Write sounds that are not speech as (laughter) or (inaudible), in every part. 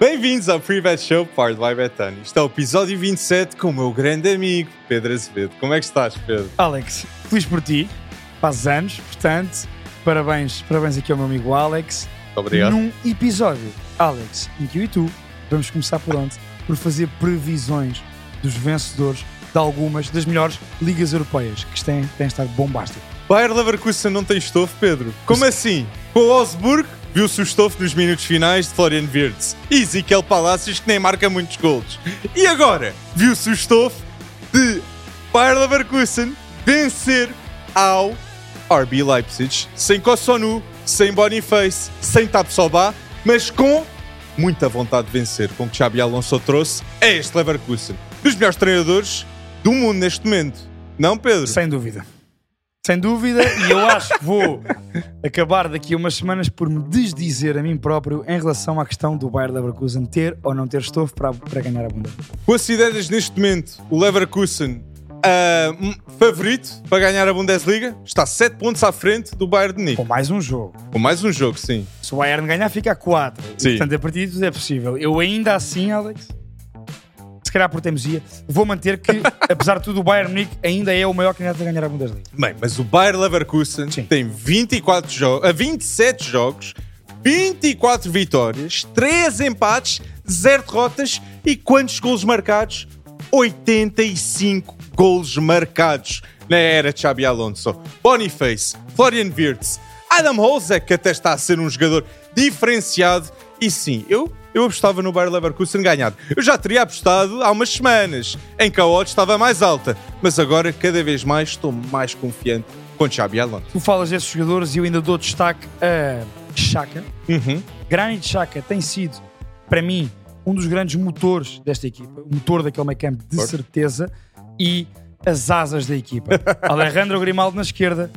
Bem-vindos ao Pre-Bet Show, Part by Betano. Isto é o episódio 27 com o meu grande amigo Pedro Azevedo. Como é que estás, Pedro? Alex, feliz por ti. Faz anos, portanto, parabéns, parabéns aqui ao meu amigo Alex. Obrigado. Num episódio, Alex, em que eu e tu vamos começar por onde? Por fazer previsões dos vencedores de algumas das melhores ligas europeias, que têm, têm estado bombástico. Bayer Leverkusen não tem estofo, Pedro? Como assim? Com o Osburg, viu-se o estofo nos minutos finais de Florian Wirtz. E Ezequiel Palacios, que nem marca muitos golos. E agora, viu-se o estofo de Bayer Leverkusen vencer ao RB Leipzig, sem Kossonu, sem Boniface, sem Tapsoba, mas com muita vontade de vencer, com que Xabi Alonso trouxe a este Leverkusen. Dos melhores treinadores do mundo neste momento. Não, Pedro? Sem dúvida. Sem dúvida, e eu acho que vou acabar daqui a umas semanas por me desdizer a mim próprio em relação à questão do Bayer Leverkusen ter ou não ter estofo para, para ganhar a Bundesliga. Consideras neste momento o Leverkusen um favorito para ganhar a Bundesliga? Está 7 pontos à frente do Bayern de Munique. Com mais um jogo. Com mais um jogo, sim. Se o Bayern ganhar, fica a 4. Sim. Portanto, a partir de tudo é possível. Eu ainda assim, Alex, se calhar por teimosia, vou manter que, (laughs) apesar de tudo, o Bayern Munique ainda é o maior candidato a ganhar a Bundesliga. Bem, mas o Bayer Leverkusen Sim. tem 24 jogos, a 27 jogos, 24 vitórias, 3 empates, 0 derrotas e quantos golos marcados? 85 golos marcados na era de Xabi Alonso. Boniface, Florian Wirtz, Adam Holzek, que até está a ser um jogador diferenciado. E sim, eu, eu apostava no Bayer Leverkusen ganhar. Eu já teria apostado há umas semanas, em que a odd estava mais alta. Mas agora, cada vez mais, estou mais confiante com Xabi Alonso. Tu falas desses jogadores e eu ainda dou destaque a Chaka. Uhum. Granit Xhaka tem sido, para mim, um dos grandes motores desta equipa. O motor daquele meio campo, de Forte. certeza. E as asas da equipa. (laughs) Alejandro Grimaldo na esquerda,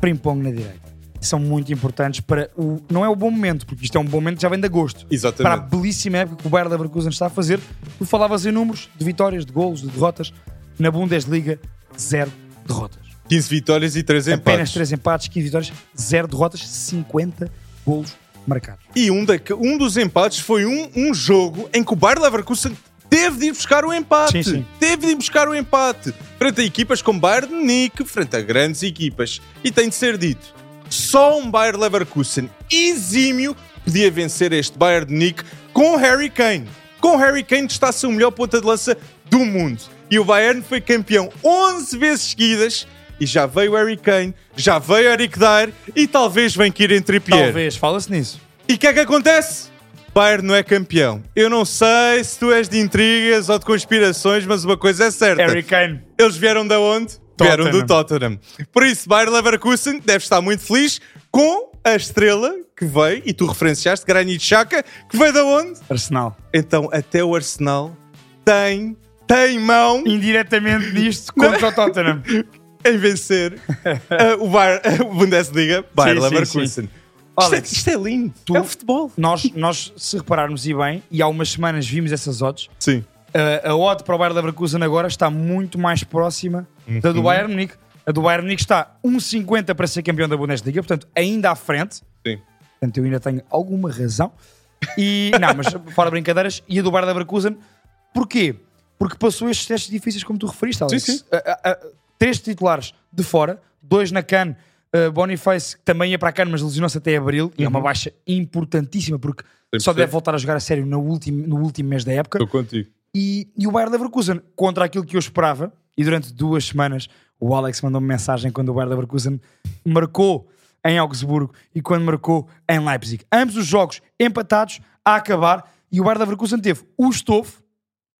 Frimpong na direita. São muito importantes para o... Não é o bom momento, porque isto é um bom momento que já vem de agosto. Exatamente. Para a belíssima época que o Bayer Leverkusen está a fazer. Tu falavas em números de vitórias, de golos, de derrotas. Na Bundesliga, zero derrotas. 15 vitórias e 3 Apenas empates. 3 empates, 15 vitórias, zero derrotas, 50 golos marcados. E um, da, um dos empates foi um, um jogo em que o Bayer Leverkusen teve de ir buscar o empate. Sim, sim. Teve de ir buscar o empate. Frente a equipas como Bayern de Munique, frente a grandes equipas. E tem de ser dito, só um Bayer Leverkusen exímio podia vencer este Bayern de Munique com Harry Kane. Com Harry Kane que está a ser o melhor ponta de lança do mundo. E o Bayern foi campeão 11 vezes seguidas e já veio Harry Kane, já veio Eric Dyer e talvez vem Kieran Trippier. Talvez, fala-se nisso. E o que é que acontece? Bayern não é campeão. Eu não sei se tu és de intrigas ou de conspirações, mas uma coisa é certa. Harry Kane. Eles vieram de onde? Vieram do Tottenham. Por isso, Bayern Leverkusen deve estar muito feliz com a estrela que veio, e tu referenciaste, Granit Xhaka, que veio de onde? Arsenal. Então, até o Arsenal tem, tem mão Indiretamente nisto (laughs) contra o Tottenham. (laughs) em vencer uh, o, Bayern, o Bundesliga, Bayern Sim, sim, Leverkusen. sim. Isto, é, isto é lindo. tu- É o futebol. Nós, nós, se repararmos e bem, e há umas semanas vimos essas odds, Sim. a, a odd para o Bayern Leverkusen agora está muito mais próxima da Uhum. do Bayern Munique. A do Bayern Munique está 1,50 para ser campeão da Bundesliga, portanto, ainda à frente. Sim. Portanto, eu ainda tenho alguma razão. E, (laughs) não, mas fora brincadeiras, e a do Bayern Leverkusen, porquê? Porque passou estes testes difíceis, como tu referiste, Alex. Sim, sim. A- a- três titulares de fora, dois na CAN, uh, Boniface, que também ia para a CAN, mas lesionou-se até abril, e é uma baixa importantíssima, porque só 100%. deve voltar a jogar a sério no último, no último mês da época. Estou contigo. E, e o Bayern Leverkusen, contra aquilo que eu esperava, e durante duas semanas o Alex mandou-me mensagem quando o Bayern Leverkusen marcou em Augsburgo e quando marcou em Leipzig. Ambos os jogos empatados a acabar e o Bayern Leverkusen teve o estofo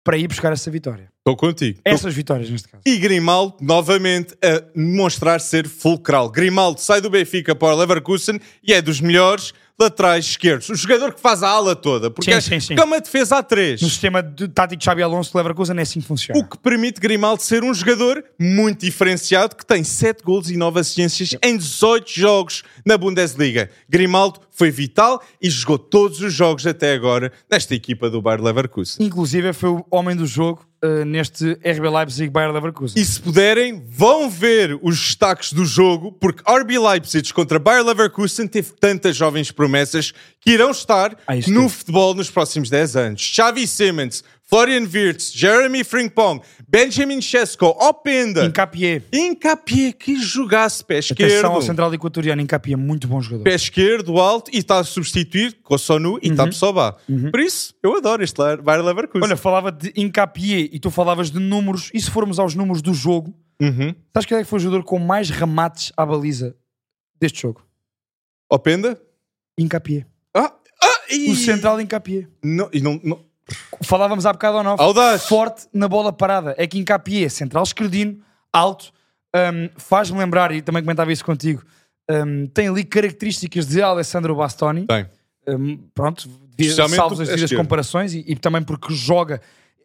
para ir buscar essa vitória. Estou contigo. Essas vitórias, neste caso. E Grimaldo, novamente, a demonstrar ser fulcral. Grimaldo sai do Benfica para o Leverkusen e é dos melhores laterais esquerdos. O jogador que faz a ala toda. Porque, Sim, é, sim, sim. é uma defesa a três. No sistema de tático de Xabi Alonso de Leverkusen é assim que funciona. O que permite Grimaldo ser um jogador muito diferenciado que tem 7 golos e 9 assistências em 18 jogos na Bundesliga. Grimaldo foi vital e jogou todos os jogos até agora nesta equipa do Bayer Leverkusen. Inclusive foi o homem do jogo uh, neste RB Leipzig Bayer Leverkusen. E se puderem, vão ver os destaques do jogo, porque RB Leipzig contra Bayer Leverkusen teve tantas jovens promessas que irão estar Ah, no teve. futebol nos próximos 10 anos. Xavi Simmons, Florian Wirtz, Jeremy Frimpong, Benjamin Chesko, Openda, Incapié. Incapié, que jogasse pé Atenção esquerdo. ao central equatoriano. Incapié, muito bom jogador. Pé esquerdo, alto, e está a substituir Kossonu e Tapsoba. Por isso, eu adoro este Bayer Leverkusen. Olha, falava de Incapié e tu falavas de números. E se formos aos números do jogo, Uhum. sabes quem é que foi o jogador com mais remates à baliza deste jogo? Openda? Incapié. Ah, ah, e... O central Incapié. Não, e não, não- Falávamos há bocado ou não? Audaz. Forte na bola parada. É que Incapié, central esquerdino, alto, hum, faz-me lembrar, e também comentava isso contigo, hum, tem ali características de Alessandro Bastoni. Tem. Hum, pronto, devia- Especialmente salvos o as devidas comparações e, e também porque joga,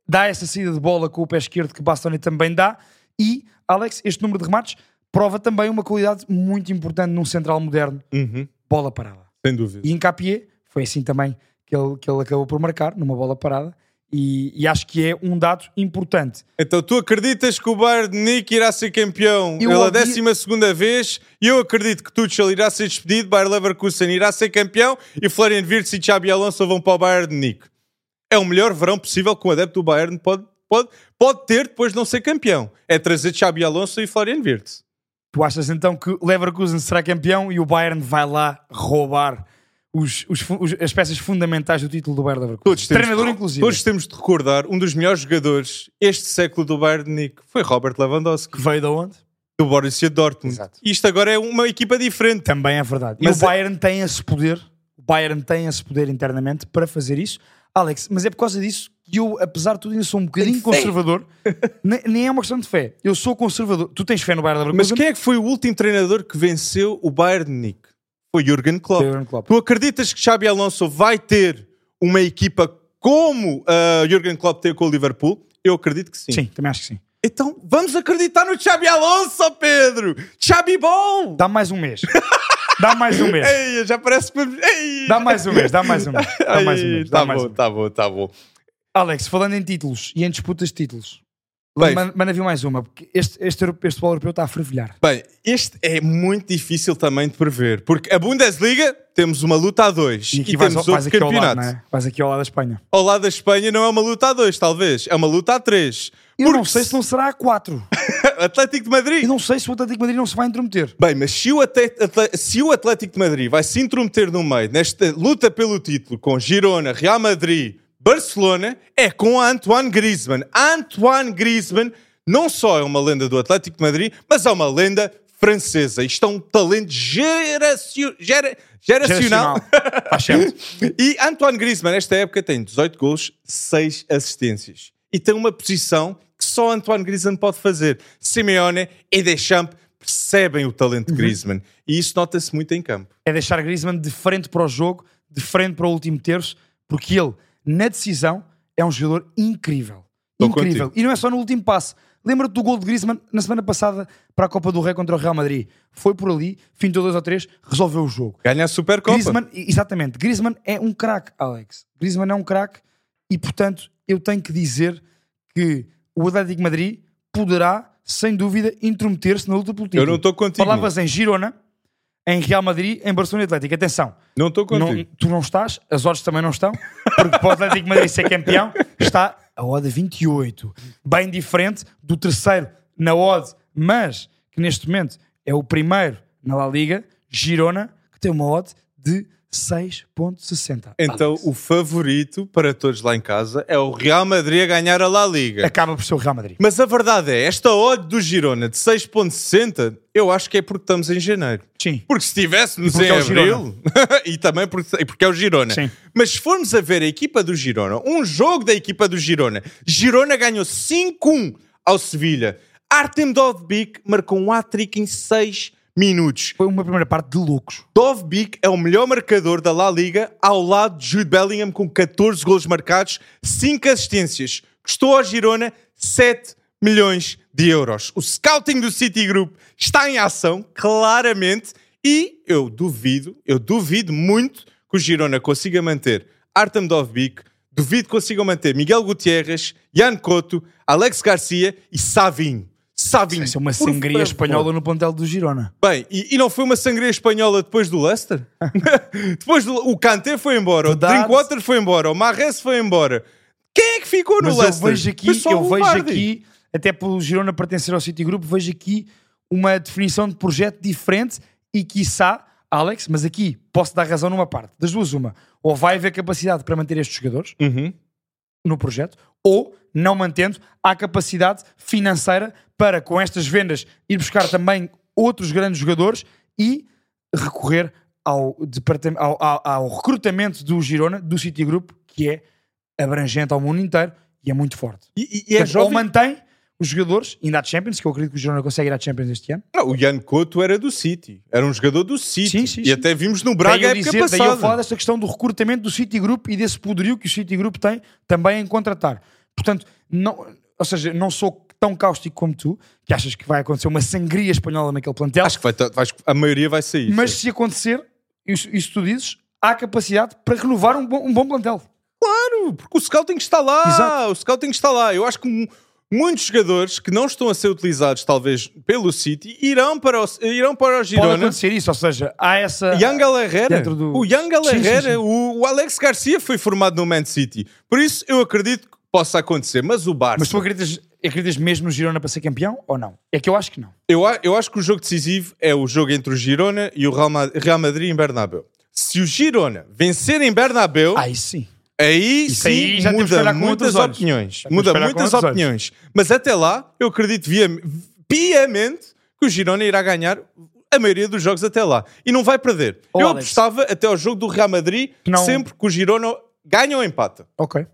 dá essa saída de bola com o pé esquerdo que Bastoni também dá. E, Alex, este número de remates prova também uma qualidade muito importante num central moderno, Uhum. bola parada. Sem dúvida. E em Capié foi assim também que ele, que ele acabou por marcar, numa bola parada. E, e acho que é um dado importante. Então tu acreditas que o Bayern de Nick irá ser campeão Eu pela ouvi- décima segunda vez e eu acredito que Tuchel irá ser despedido, Bayer Leverkusen irá ser campeão e Florian Wirtz e Xabi Alonso vão para o Bayern de Nick. É o melhor verão possível que um adepto do Bayern pode, pode, pode ter depois de não ser campeão. É trazer Xabi Alonso e Florian Wirtz. Tu achas então que Leverkusen será campeão e o Bayern vai lá roubar os- os os- as peças fundamentais do título do Bayern Leverkusen? Todos Treinador, de, inclusive. todos temos de recordar um dos melhores jogadores este século do Bayern de Nick foi Robert Lewandowski, Que veio de onde? do Borussia Dortmund. Exato. Isto agora é uma equipa diferente. Também é verdade. Mas e o Bayern tem esse poder, o Bayern tem esse poder internamente para fazer isso. Alex, mas é por causa disso que eu, apesar de tudo, ainda sou um bocadinho conservador. (laughs) Ne- Nem é uma questão de fé. Eu sou conservador. Tu tens fé no Bayern Mas Leverkusen? quem é que foi o último treinador que venceu o Bayern de Nick? Foi Jurgen Klopp. Jurgen Klopp. Tu acreditas que Xabi Alonso vai ter uma equipa como uh, Jurgen Klopp teve com o Liverpool? Eu acredito que sim. Sim, também acho que sim. Então vamos acreditar no Xabi Alonso, Pedro! Xabi bom! Dá mais um mês. Dá mais um mês. (laughs) Ei, já parece que... Ei. Dá mais um mês, dá mais um mês. Dá mais um mês. Tá bom, um mês. tá bom, tá bom. Alex, falando em títulos e em disputas de títulos, Bem. manda, manda vir mais uma, porque este, este, este futebol europeu está a fervilhar. Bem, este é muito difícil também de prever, porque a Bundesliga temos uma luta a dois E e, aqui vais, temos outro lado, campeonato. não é? Vais aqui ao lado da Espanha. Ao lado da Espanha não é uma luta a dois, talvez, é uma luta a três. Eu não Porque sei se não será a 4. (laughs) Atlético de Madrid. Eu não sei se o Atlético de Madrid não se vai intrometer. Bem, mas se o, se o Atlético de Madrid vai se intrometer no meio nesta luta pelo título com Girona, Real Madrid, Barcelona, é com Antoine Griezmann. Antoine Griezmann não só é uma lenda do Atlético de Madrid, mas é uma lenda francesa. Isto é um talento geracio- gera- geracional. Certo. (laughs) E Antoine Griezmann, nesta época, tem 18 gols, 6 assistências. E tem uma posição que só Antoine Griezmann pode fazer. Simeone e Deschamps percebem o talento de Griezmann. E isso nota-se muito em campo. É deixar Griezmann de frente para o jogo, de frente para o último terço, porque ele, na decisão, é um jogador incrível. Estou incrível. contigo. E não é só no último passe. Lembra-te do gol de Griezmann na semana passada para a Copa do Rei contra o Real Madrid. Foi por ali, fintou 2 ou 3, resolveu o jogo. Ganha a Supercopa. Griezmann, exatamente, Griezmann é um craque, Alex. Griezmann é um craque e, portanto, eu tenho que dizer que o Atlético de Madrid poderá, sem dúvida, intrometer-se na luta pelo título. Eu não estou contigo. Palavras em Girona, em Real Madrid, em Barcelona e Atlético. Atenção, Não estou não- contigo. tu não estás, as odds também não estão, porque para o Atlético Madrid ser campeão está a odd 28. Bem diferente do terceiro na odd, mas que neste momento é o primeiro na La Liga, Girona, que tem uma odd de 6.60. Então, Alex. o favorito para todos lá em casa é o Real Madrid a ganhar a La Liga. acaba por ser o Real Madrid. Mas a verdade é, esta odd do Girona de 6.60, eu acho que é porque estamos em janeiro. Sim. Porque se estivéssemos em é abril, (laughs) e também porque, porque é o Girona. Sim. Mas se formos a ver a equipa do Girona, um jogo da equipa do Girona, Girona ganhou 5-1 ao Sevilha. Artem Dovbik marcou um hat-trick em 6 minutos. Foi uma primeira parte de loucos. Dovbik é o melhor marcador da La Liga, ao lado de Jude Bellingham com 14 golos marcados, 5 assistências. Custou ao Girona 7 milhões de euros. O scouting do City Group está em ação, claramente, e eu duvido, eu duvido muito que o Girona consiga manter Artem Dovbik, duvido que consigam manter Miguel Gutierrez, Jan Couto, Alex Garcia e Savinho. Savinho. Isso é uma sangria favor. espanhola no plantel do Girona. Bem, e, e não foi uma sangria espanhola depois do Leicester? (laughs) depois do, o Kanté foi embora, o Drinkwater foi embora, o Marres foi embora. Quem é que ficou no Mas eu Leicester? vejo Foi aqui, eu o vejo Vardy. aqui, até pelo Girona pertencer ao City Group, vejo aqui uma definição de projeto diferente e quiçá, Alex, mas aqui posso dar razão numa parte. Das duas, uma. Ou vai haver capacidade para manter estes jogadores Uhum. no projeto, ou, não mantendo, há capacidade financeira para, com estas vendas, ir buscar também outros grandes jogadores e recorrer ao, ao, ao- ao recrutamento do Girona, do City Group, que é abrangente ao mundo inteiro e é muito forte. E, e- é Portanto, ou jovem. mantém os jogadores, ainda há Champions, que eu acredito que o Girona consegue ir à Champions este ano. Não, o Jan Couto era do City. Era um jogador do City. Sim, sim, e sim. até vimos no Braga daí a época dizer, daí eu passada. falar desta questão do recrutamento do City Group e desse poderio que o City Group tem também em contratar. Portanto, não, ou seja, não sou tão cáustico como tu, que achas que vai acontecer uma sangria espanhola naquele plantel, Acho que vai, vais- a maioria vai sair. mas se acontecer, isso, isso tu dizes, há capacidade para renovar um bom, um bom plantel. Claro, porque o scouting está lá. Exato. O scouting está lá. Eu acho que mu- muitos jogadores que não estão a ser utilizados, talvez, pelo City, irão para o, irão para o Pode Girona. acontecer isso, ou seja, há essa... Yangel Herrera. Do- O Yangel sim, Herrera. O, o Alex Garcia foi formado no Man City. Por isso, eu acredito que possa acontecer. Mas o Barça... Mas tu acreditas, acreditas mesmo no Girona para ser campeão ou não? É que eu acho que não. Eu, eu acho que o jogo decisivo é o jogo entre o Girona e o Real Ma- Real Madrid em Bernabéu. Se o Girona vencer em Bernabéu, Aí sim. aí Isso sim aí já muda muitas opiniões. Muda muitas outros olhos. opiniões. Mas até lá, eu acredito via, piamente que o Girona irá ganhar a maioria dos jogos até lá. E não vai perder. Ô, eu Alex. apostava até ao jogo do Real Madrid não- sempre que o Girona ganha ou empata. Ok.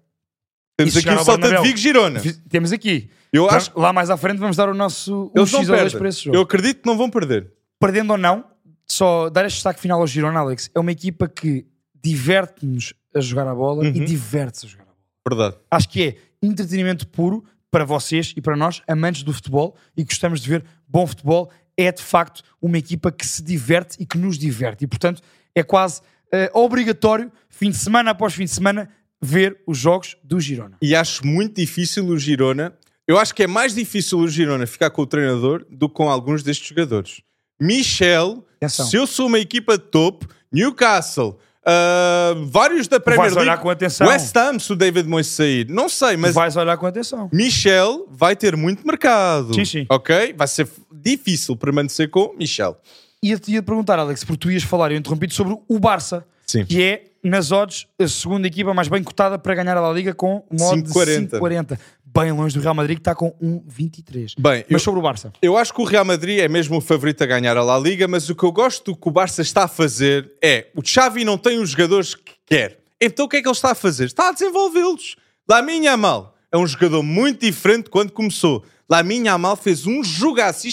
Temos E aqui o Salta de. Vigo-Girona. Fiz- Temos aqui. Eu Lá- acho Lá mais à frente vamos dar o nosso um eles não dois perdem. para esse jogo. Eu acredito que não vão perder. Perdendo ou não, só dar este destaque final ao Girona, Alex, é uma equipa que diverte-nos a jogar a bola e Uhum. diverte-se a jogar a bola. Verdade. Acho que é entretenimento puro para vocês e para nós, amantes do futebol e gostamos de ver bom futebol. É de facto uma equipa que se diverte e que nos diverte. E portanto é quase eh, obrigatório, fim de semana após fim de semana, ver os jogos do Girona. E acho muito difícil o Girona. Eu acho que é mais difícil o Girona ficar com o treinador do que com alguns destes jogadores. Michel, Atenção. se eu sou uma equipa de topo, Newcastle, ah, vários da Premier vais League, olhar com atenção. West Ham, se o David Moyes sair, não sei, mas Vais olhar com atenção. Michel vai ter muito mercado. Sim, sim. Ok? Vai ser difícil permanecer com Michel. Ia-te ia perguntar, Alex, porque tu ias falar, eu interrompi sobre o Barça, Sim. que é, nas odds, a segunda equipa mais bem cotada para ganhar a La Liga com um odd de 5,40. 5,40. Bem longe do Real Madrid, que está com 1,23. Bem, eu, Mas sobre o Barça. Eu acho que o Real Madrid é mesmo o favorito a ganhar a La Liga, mas o que eu gosto do que o Barça está a fazer é o Xavi não tem os jogadores que quer. Então o que é que ele está a fazer? Está a desenvolvê-los. Lamin Yamal é um jogador muito diferente de quando começou. Lamin Yamal fez um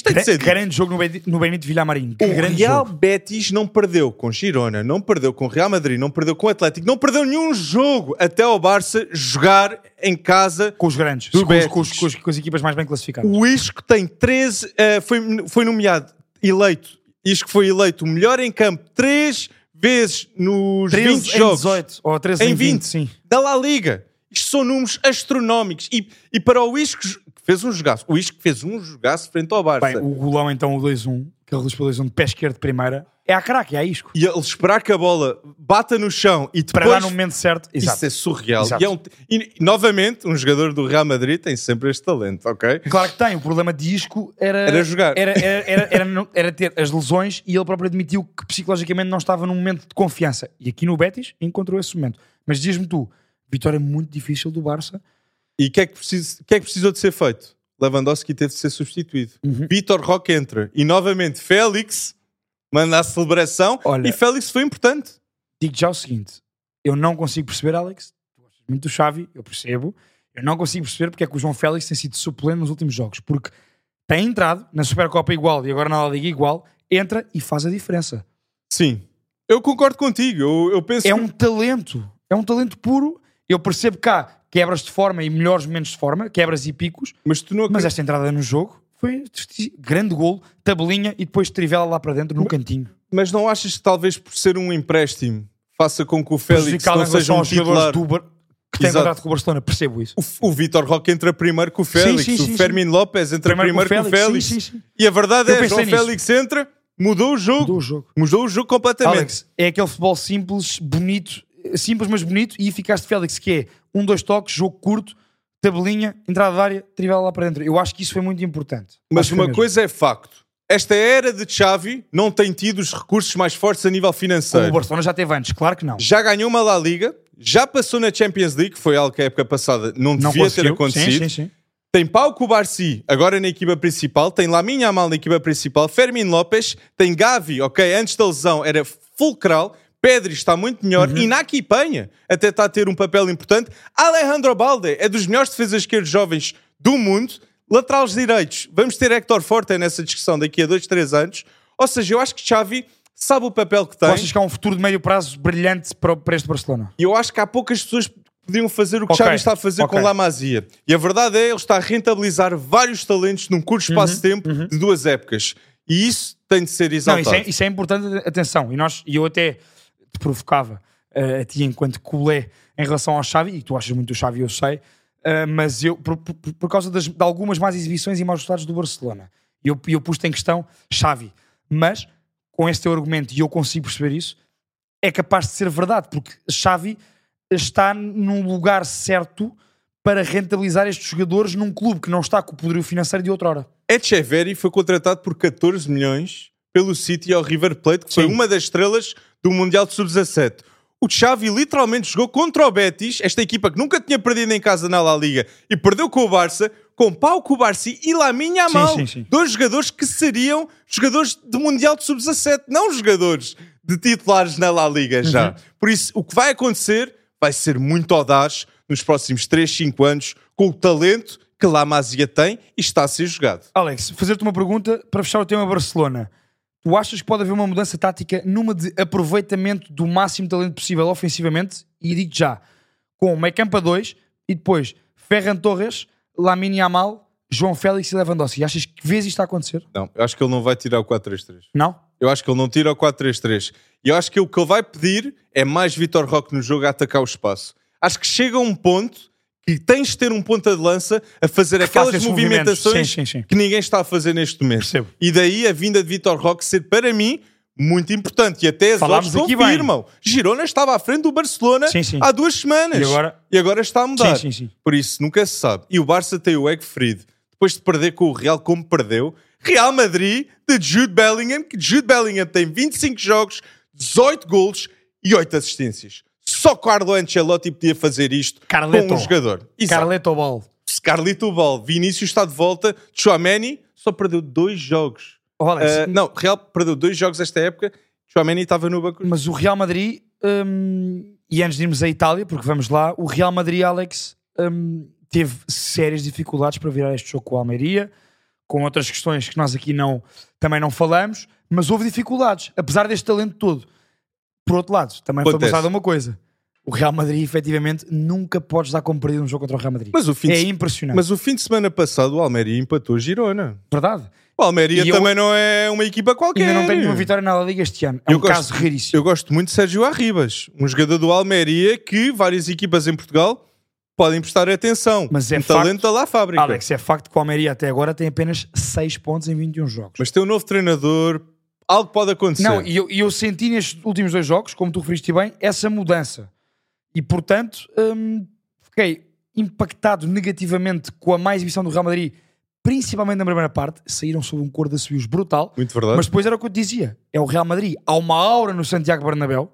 tem de dito. Grande jogo no Benito, no Benito Villamarim. O grande Real jogo. Betis não perdeu com Girona, não perdeu com Real Madrid, não perdeu com Atlético, não perdeu nenhum jogo até ao Barça jogar em casa Com os grandes. Com, os- com os- com os- com as equipas mais bem classificadas. O Isco tem 13, eh, foi, foi nomeado, eleito, Isco foi eleito o melhor em campo três vezes nos 13 20 em jogos 18. Ou 13 em em 20, 20, sim. da La Liga. Isto são números astronómicos. E, e para o Isco, fez um jogaço, o Isco fez um jogaço frente ao Barça. Bem, o golão então, o 2-1, que ele reduz para o 2-1 de pé esquerdo de primeira, é a craque, é a isco. E ele esperar que a bola bata no chão e Para depois... dar no momento certo. Exato. Isso é surreal. Exato. E, é um- e, novamente, um jogador do Real Madrid tem sempre este talento, ok? Claro que tem. O problema de Isco era, Era jogar. Era, era, era, era era ter as lesões e ele próprio admitiu que psicologicamente não estava num momento de confiança. E aqui no Betis encontrou esse momento. Mas diz-me tu, vitória muito difícil do Barça. E o que, é que, que é que precisou de ser feito? Lewandowski teve de ser substituído. Uhum. Vitor Roque entra. E novamente Félix manda a celebração. Olha- e Félix foi importante. Digo já o seguinte: eu não consigo perceber, Alex. Tu gostas muito do Xavi, eu percebo. Eu não consigo perceber porque é que o João Félix tem sido suplente nos últimos jogos. Porque tem entrado na Supercopa igual e agora na La Liga igual, entra e faz a diferença. Sim. Eu concordo contigo. Eu, eu penso É que- um talento. É um talento puro. Eu percebo cá quebras de forma e melhores momentos de forma, quebras e picos, Mas tu não mas esta entrada no jogo foi grande golo, tabelinha e depois trivela lá para dentro no cantinho. Mas não achas que talvez por ser um empréstimo faça com que o Félix não seja um titular? do Bar- que tem contrato com o Barcelona, percebo isso. O, o Vitor Roque entra primeiro com o Félix, sim, sim, o Fermin Lopes entra Primeiro primeiro, com o com o Félix, Félix. sim, sim, sim. E a verdade Eu é, João nisso. Félix entra, mudou o jogo. Mudou o jogo. Mudou o jogo completamente. Alex, é aquele futebol simples, bonito, simples mas bonito e eficaz de Félix, que é um, dois toques, jogo curto, tabelinha, entrada de área, trivela lá para dentro. Eu acho que isso foi muito importante. Mas Acho uma coisa é facto. Esta era de Xavi não tem tido os recursos mais fortes a nível financeiro. o Barcelona já teve antes, claro que não. Já ganhou uma La Liga, já passou na Champions League, foi algo que a época passada não, Não devia ter acontecido. Sim, sim, sim. Tem Pau Cubarci agora na equipa principal, tem Lamin Yamal na equipa principal, Fermin Lopes, tem Gavi, ok, antes da lesão era fulcral, Pedri está muito melhor Uhum. e Naki Penha até está a ter um papel importante. Alejandro Balde é dos melhores defesas esquerdos jovens do mundo. Laterais direitos, vamos ter Hector Forte nessa discussão daqui a dois, três anos. Ou seja, eu acho que Xavi sabe o papel que tem. Achas que há um futuro de médio prazo brilhante para, para este Barcelona? E eu acho que há poucas pessoas que podiam fazer o que Ok, Xavi está a fazer ok. com La Masia. E a verdade é, ele está a rentabilizar vários talentos num curto espaço de tempo de duas épocas. E isso tem de ser Não, exaltado. isso é, isso é importante, atenção. E, nós, e eu até te provocava eh, a ti enquanto culé em relação ao Xavi, e tu achas muito do Xavi, eu sei, eh, mas eu, por, por- por causa das- de algumas más exibições e maus resultados do Barcelona, eu, eu pus-te em questão Xavi. Mas, com esse teu argumento, e eu consigo perceber isso, é capaz de ser verdade, porque Xavi está num lugar certo para rentabilizar estes jogadores num clube que não está com o poderio financeiro de outrora. Echeverri foi contratado por 14 milhões pelo City ao River Plate, que foi Sim. uma das estrelas do Mundial de Sub-17. O Xavi literalmente jogou contra o Betis, esta equipa que nunca tinha perdido em casa na La Liga, e perdeu com o Barça, com Pau Cubarci e Lamine Yamal. sim, sim. Dois jogadores que seriam jogadores do Mundial de Sub-17, não jogadores de titulares na La Liga já. Uhum. Por isso, o que vai acontecer vai ser muito audaz nos próximos 3, 5 anos, com o talento que La Masia tem e está a ser jogado. Alex, fazer-te uma pergunta para fechar o tema Barcelona. Tu achas que pode haver uma mudança tática numa de aproveitamento do máximo talento possível ofensivamente? E digo já, com meio campo a dois e depois Ferran Torres, Lamine Yamal, João Félix e Lewandowski. Achas que vês isto a acontecer? Não, eu acho que ele não vai tirar o 4-3-3. Não? Eu acho que ele não tira o 4-3-3. E eu acho que o que ele vai pedir é mais Vitor Roque no jogo a atacar o espaço. Acho que chega a um ponto que tens de ter um ponta de lança a fazer faça aquelas movimentações Sim, sim, sim. que ninguém está a fazer neste momento. Percebo. E daí a vinda de Vitor Roque ser, para mim, muito importante. E até as Falámos odds confirmam. Girona estava à frente do Barcelona há duas semanas. E agora? E agora está a mudar. Sim, sim, sim. Por isso, nunca se sabe. E o Barça tem o Egfried. Depois de perder com o Real como perdeu. Real Madrid de Jude Bellingham, que Jude Bellingham tem 25 jogos, 18 golos e 8 assistências. Só Carlo Ancelotti podia fazer isto Carleto. com um jogador. Exato. Carleto Ball. Carlito Ball. Vinícius está de volta. Chouameni só perdeu dois jogos. Alex, Ah, não, Real perdeu dois jogos esta época. Chouameni estava no banco. Mas o Real Madrid, hum, e antes de irmos à Itália, porque vamos lá, o Real Madrid, Alex, hum, teve sérias dificuldades para virar este jogo com o Almeria, com outras questões que nós aqui não, também não falamos, mas houve dificuldades, apesar deste talento todo. Por outro lado, também foi Acontece. mostrada uma coisa. O Real Madrid, efetivamente, nunca podes dar como perdido um jogo contra o Real Madrid. Mas o fim é de, impressionante. mas o fim de semana passado o Almeria empatou Girona. Verdade. O Almeria E eu- também não é uma equipa qualquer. Ainda não tem nenhuma vitória na Liga este ano. É Eu um gosto- caso raríssimo. Eu gosto muito de Sérgio Arribas, um jogador do Almeria que várias equipas em Portugal podem prestar atenção. Mas é um facto- talento da lá fábrica. Alex, é facto que o Almeria até agora tem apenas 6 pontos em 21 jogos. Mas tem um novo treinador, algo pode acontecer. Não, e eu, eu senti nestes últimos dois jogos, como tu referiste bem, essa mudança. E portanto, hum, fiquei impactado negativamente com a má exibição do Real Madrid, principalmente na primeira parte. Saíram sob um cor de assobios brutal. Muito verdade. Mas depois era o que eu te dizia: é o Real Madrid. Há uma aura no Santiago Bernabéu.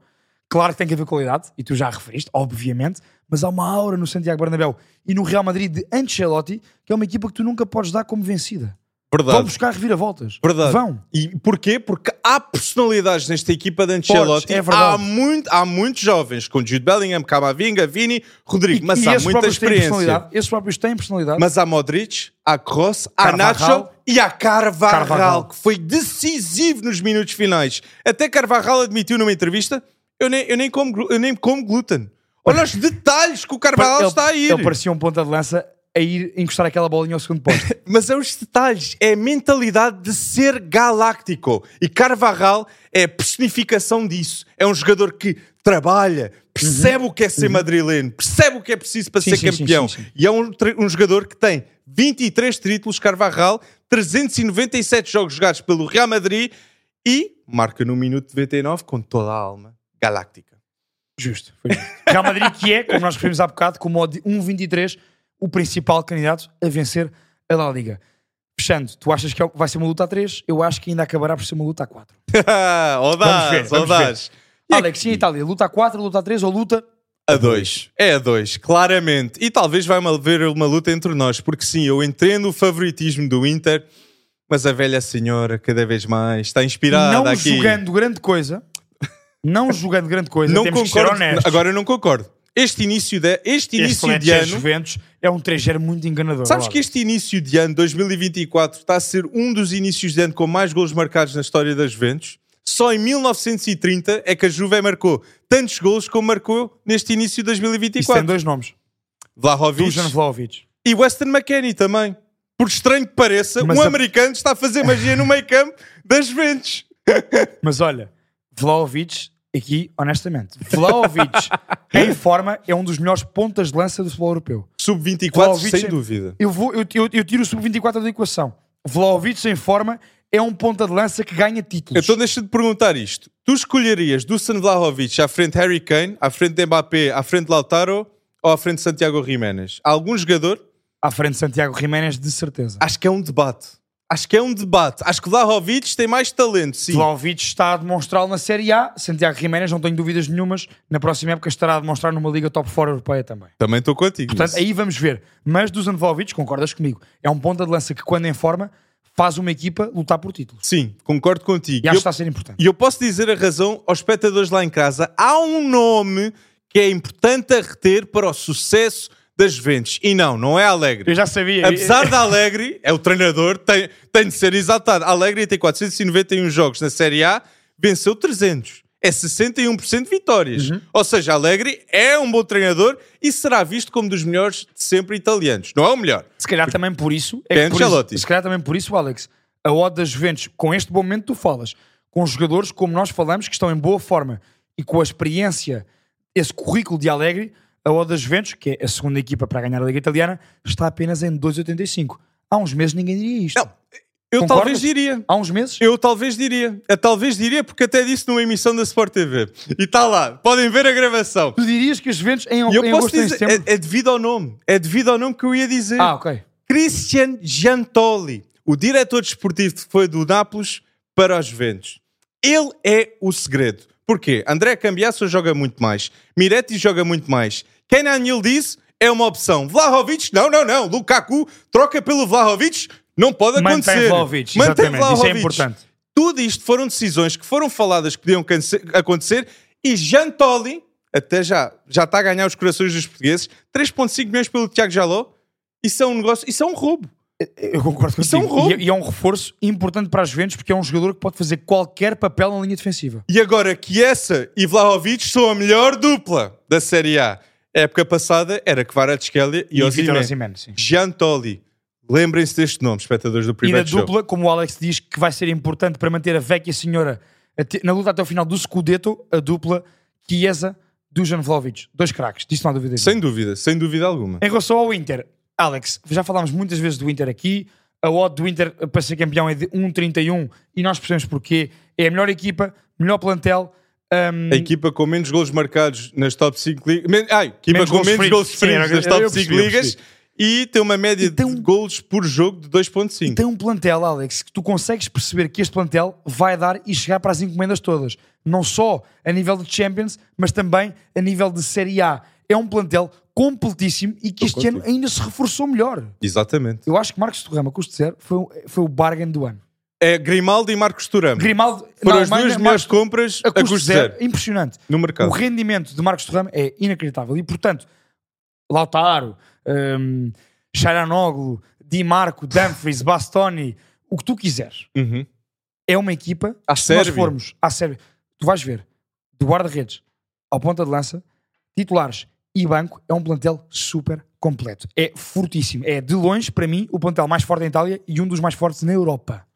Claro que tem que haver qualidade, e tu já a referiste, obviamente, mas há uma aura no Santiago Bernabéu e no Real Madrid de Ancelotti, que é uma equipa que tu nunca podes dar como vencida. Verdade. Vão buscar reviravoltas. Verdade. Vão. E porquê? Porque há personalidades nesta equipa de Ancelotti. Podes, é verdade. há, muito, há muitos jovens, com Jude Bellingham, Camavinga, Vini, Rodrigo, mas e há muita experiência. Esses próprios têm personalidade. Mas há Modric, há Kroos, há. Nacho e há Carvajal, Carvajal. que foi decisivo nos minutos finais. Até Carvajal admitiu numa entrevista: eu nem, eu nem, como, eu nem como glúten. Olha os detalhes que o Carvajal ele, está a ir. ele parecia um ponta de lança a ir encostar aquela bolinha ao segundo posto. (laughs) Mas é os detalhes, é a mentalidade de ser galáctico. E Carvajal é a personificação disso. É um jogador que trabalha, percebe o que é ser madrileno, percebe o que é preciso para Sim, ser sim, campeão. sim. E é um, um jogador que tem 23 títulos, Carvajal, 397 jogos jogados pelo Real Madrid e marca no minuto 99 com toda a alma galáctica. Justo. Foi justo. Real Madrid que é, como nós referimos há bocado, com o modo de 1.23, o principal candidato a vencer a La Liga. Fechando, tu achas que é- vai ser uma luta a 3? Eu acho que ainda acabará por ser uma luta a 4. (laughs) Audaz, audaz. Alex, e Itália, luta a 4, luta a 3 ou luta A dois. É a dois, claramente. E talvez vai haver uma luta entre nós, porque sim, eu entendo o favoritismo do Inter, mas a velha senhora, cada vez mais, está inspirada não aqui. jogando grande coisa, não jogando grande coisa, não temos que ser concordo. Agora eu não concordo. Este início de, este este início de Lecce ano. Juventus é um 3 muito enganador. Sabes que este início de ano, 2024, está a ser um dos inícios de ano com mais golos marcados na história das Juventus? Só em 1930 é que a Juve marcou tantos golos como marcou neste início de Isso tem 2024. dois nomes. Vlahovic Dusan Vlahovic. e Weston McKennie também. Por estranho que pareça, Mas um a- americano está a fazer magia no meio campo das Juventus. (laughs) Mas olha, Vlahovic, aqui, honestamente, Vlahovic (laughs) em forma é um dos melhores pontas de lança do futebol europeu. Sub-24, Vlahovic sem dúvida. Eu, vou, eu, eu, eu tiro o sub-24 da equação. Vlahovic em forma é um ponta de lança que ganha títulos. Então deixa-te perguntar isto. Tu escolherias Dusan Vlahovic à frente de Harry Kane, à frente de Mbappé, à frente de Lautaro ou à frente de Santiago Jiménez? Algum jogador? À frente de Santiago Jiménez, de certeza. Acho que é um debate. Acho que é um debate. Acho que Vlahovic tem mais talento, sim. Vlahovic está a demonstrá-lo na Série A. Santiago Jiménez, não tenho dúvidas nenhumas, na próxima época estará a demonstrar numa Liga Top 4 Europeia também. Também estou contigo. Portanto, nisso. aí vamos ver. Mas Dusan Vlahovic, concordas comigo, é um ponta de lança que, quando em forma, faz uma equipa lutar por títulos. Sim, concordo contigo. E acho Eu- que está a ser importante. E eu posso dizer a razão aos espectadores lá em casa. Há um nome que é importante a reter para o sucesso das Juventus. E não, não é Alegre. Eu já sabia. Apesar de (laughs) Alegre, é o treinador, tem, tem de ser exaltado. Alegre tem 491 jogos na Série A, venceu 300. É 61% de vitórias. Uhum. Ou seja, Alegre é um bom treinador e será visto como dos melhores de sempre italianos. Não é o melhor. Se calhar também por isso. É que por isso- se calhar também por isso, Alex, a odd das Juventus, com este bom momento tu falas, com jogadores como nós falamos, que estão em boa forma e com a experiência, esse currículo de Alegre, a odd das Juventus, que é a segunda equipa para ganhar a Liga Italiana, está apenas em 2,85. Há uns meses ninguém diria isto. Não, eu Concordas? talvez diria. Há uns meses? Eu talvez diria. Eu talvez diria porque até disse numa emissão da Sport TV. E está lá. Podem ver a gravação. Tu dirias que as Juventus em, eu em posso agosto em dizer, é, é devido ao nome. É devido ao nome que eu ia dizer. Ah, ok. Christian Giantoli, o diretor desportivo que foi do Nápoles para os Juventus. Ele é o segredo. Porquê? André Cambiasso joga muito mais. Miretti joga muito mais. Kenan Yildiz é uma opção. Vlahovic, não, não, não. Lukaku troca pelo Vlahovic. Não pode Mantém acontecer. Vlahovic, Mantém exatamente. Isso é Vlahovic. importante. Tudo isto foram decisões que foram faladas que podiam acontecer e Jantoli, até já, já está a ganhar os corações dos portugueses, 3.5 milhões pelo Tiago Jaló. Isso é um negócio, isso é um roubo. Eu concordo Isso é um contigo. roubo. E, e é um reforço importante para as Juventus porque é um jogador que pode fazer qualquer papel na linha defensiva. E agora que essa e Vlahovic são a melhor dupla da Série A. Época passada era Kvaratskhelia e, E Osimhen. Giantoli. Lembrem-se deste nome, espectadores do E na primeiro dupla, como o Alex diz que vai ser importante para manter a Vecchia Senhora na luta até o final do Scudetto, a dupla Chiesa Dujan Vlahovic. Dois craques, disso não há dúvida. Sem dúvida, sem dúvida alguma. Em relação ao Inter, Alex, já falámos muitas vezes do Inter aqui. A odd do Inter para ser campeão é de 1,31 e nós percebemos porquê. É a melhor equipa, melhor plantel. hum, A equipa com menos golos marcados nas top 5 ligas. Ai, equipa Menos com menos Sim, sofridos nas top percebi, 5 eu ligas e tem uma média Então- de golos por jogo de 2.5. tem um plantel, Alex, que tu consegues perceber que este plantel vai dar e chegar para as encomendas todas. Não só a nível de Champions, mas também a nível de Série A. É um plantel completíssimo e que Estou este ano ainda se reforçou melhor. Exatamente. Eu acho que Marcos Torrama, custo zero, foi, o- foi o bargain do ano. É Grimaldo e Marcos Turam. Grimaldo Foram não, as duas melhores compras a custo zero. Impressionante. no mercado. O rendimento de Marcos Torrama é inacreditável. E, portanto, Lautaro, um, Charanoglu, Di Marco, Dumfries, Bastoni, o que tu quiseres. Uhum. É uma equipa À se nós Sérvia. formos à Sérvia, tu vais ver, do guarda-redes ao ponta de lança, titulares e banco, é um plantel super completo. É fortíssimo. É, de longe, para mim, o plantel mais forte da Itália e um dos mais fortes na Europa.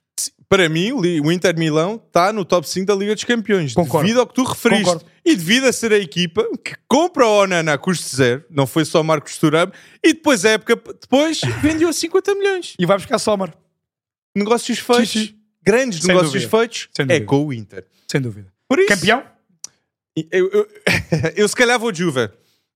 para mim, o Inter Milão está no top 5 da Liga dos Campeões. Concordo. Devido ao que tu referiste. Concordo. E devido a ser a equipa que compra o Onana a custo zero, não foi só Marcos Thuram, e depois a época depois (laughs) vendeu a 50 milhões. E vai buscar Sommer, Negócios feitos, Sim, sim. grandes Sem negócios dúvida. feitos, é com o Inter. sem dúvida. Por isso, Campeão? Eu, eu, (laughs) eu se calhar vou de Juve.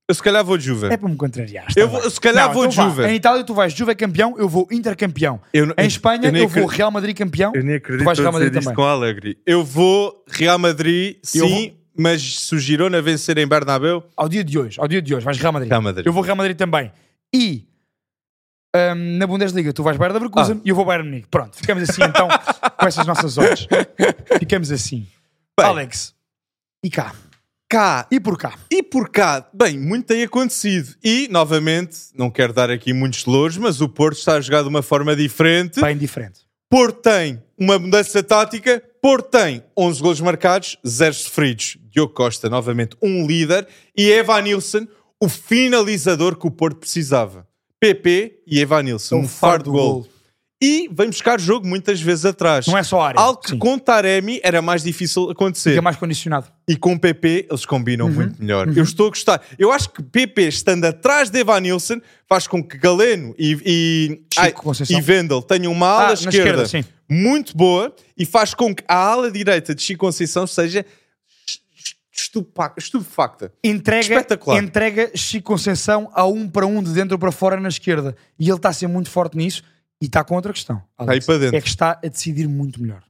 Eu se calhar vou de Juve. É para me contrariar. Eu vou- se calhar Não, vou então de vá. Juve. Em Itália tu vais Juve campeão, eu vou Inter campeão. Eu não- Em Espanha eu eu, vou Real Madrid campeão. Eu nem Tu acredito vais a Real Madrid também. com Alegre. Eu vou Real Madrid, sim, mas se o Girona vencer em Bernabéu, Ao dia de hoje, ao dia de hoje, vais Real Madrid. Real Madrid. Eu vou Real Madrid também. E hum, na Bundesliga tu vais Bayern Leverkusen Ah. e eu vou Bayern Munique. Pronto, ficamos assim então com essas nossas odds. (laughs) Ficamos assim. Bem. Alex, e cá? Cá E por cá? e por cá, bem, muito tem acontecido. E, novamente, não quero dar aqui muitos louros, mas o Porto está a jogar de uma forma diferente. Bem diferente. Porto tem uma mudança tática. Porto tem 11 golos marcados, 0 sofridos. Diogo Costa, novamente, um líder. E Evan Nilsson, o finalizador que o Porto precisava. PP e Evan Nilsson, um fardo gol. E vem buscar jogo muitas vezes atrás. Não é só área. Algo que Sim. com Taremi era mais difícil acontecer. Fica mais condicionado. E com o PP eles combinam Uhum. muito melhor. Eu estou a gostar. Eu acho que PP estando atrás de Evan Nilsson faz com que Galeno e, e, Chico Conceição. e Vendel tenham uma ala Ah, esquerda, esquerda, muito boa e faz com que a ala direita de Chico Conceição seja estupefacta. Entrega, Espetacular. entrega Chico Conceição a um para um de dentro para fora na esquerda. E ele está a ser muito forte nisso. E está com outra questão. Alex. aí para dentro. É que está a decidir muito melhor.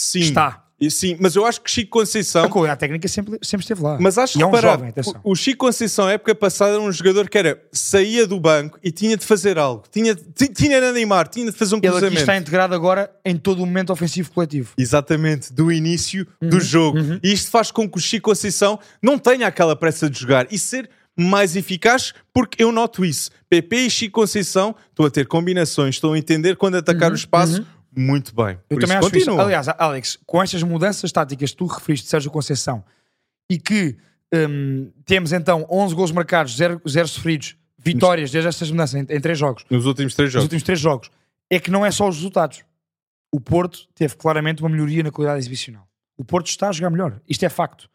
Sim. Está. Sim, mas eu acho que Chico Conceição A, a técnica sempre, sempre esteve lá. Mas acho e é um jovem, o Chico Conceição, na época passada, era um jogador que era saía do banco e tinha de fazer algo. Tinha, ti- tinha de animar, tinha de fazer um Ele aqui cruzamento. está integrado agora em todo o momento ofensivo coletivo. Exatamente, do início Uhum, do jogo. E isto faz com que o Chico Conceição não tenha aquela pressa de jogar e ser mais eficaz, porque eu noto isso. PP e Chico Conceição estão a ter combinações, estão a entender quando atacar o espaço muito bem. Uhum, Eu Por também isso, acho isso. continua. Aliás, Alex, com estas mudanças táticas que tu referiste de Sérgio Conceição e que hum, temos então 11 gols marcados, 0, zero sofridos, vitórias desde estas mudanças em, em três jogos, Nos últimos três nos jogos. últimos três jogos, é que não é só os resultados. O Porto teve claramente uma melhoria na qualidade exibicional. O Porto está a jogar melhor. Isto é facto.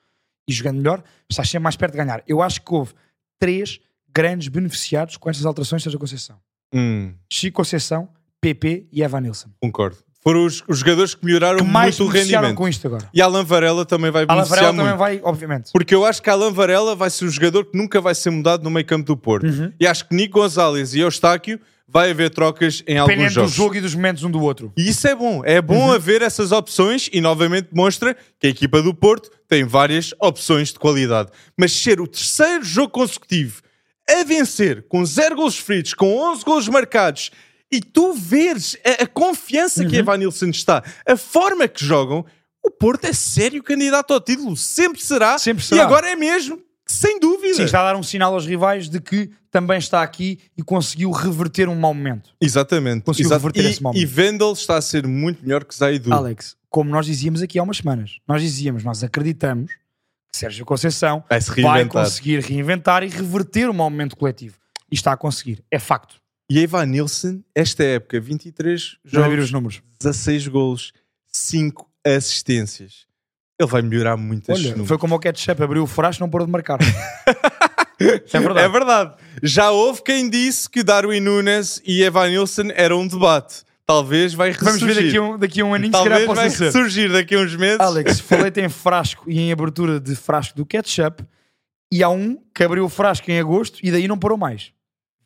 E jogando melhor, está sempre mais perto de ganhar. Eu acho que houve três grandes beneficiados com estas alterações de Sérgio Conceição. Hum, Chico Conceição, PP e Evan Nilsson. concordo. Foram os, os jogadores que melhoraram Que mais muito o rendimento. com isto agora. E Alan Varela também vai Alan beneficiar Varela muito. também vai, obviamente. Porque eu acho que Alan Varela vai ser o jogador que nunca vai ser mudado no meio campo do Porto. Uhum. E acho que Nico Gonzalez e Eustáquio vai haver trocas em alguns Dependendo do jogos. jogo e dos momentos um do outro. E isso é bom. É bom Uhum. haver essas opções e novamente demonstra que a equipa do Porto tem várias opções de qualidade. Mas ser o terceiro jogo consecutivo a vencer com zero golos feridos, com 11 golos marcados e tu veres a, a confiança Uhum. que Evan Nilsson está, a forma que jogam, o Porto é sério candidato ao título. Sempre será. Sempre E será. agora é mesmo, sem dúvida. Sim, está a dar um sinal aos rivais de que também está aqui e conseguiu reverter um mau momento. Exatamente. Conseguiu Exato. reverter E, esse momento. e Vendel está a ser muito melhor que Zaidu. Alex, como nós dizíamos aqui há umas semanas, nós dizíamos, nós acreditamos que Sérgio Conceição Vai vai conseguir reinventar e reverter o mau momento coletivo. E está a conseguir. É facto. E Evan Nilsson, esta época, 23 Já viram jogos, os números. 16 golos, 5 assistências. Ele vai melhorar muito Olha, números. foi como o ketchup, abriu o frasco e não parou de marcar. (laughs) é verdade. É verdade. Já houve quem disse que Darwin Nunes e Evan Nilsson eram um debate. Talvez vai Vamos ressurgir. ver daqui a um, daqui a um aninho se Talvez vai possa ser. ressurgir daqui a uns meses. Alex, (laughs) falei-te em frasco e em abertura de frasco do ketchup e há um que abriu o frasco em agosto e daí não parou mais.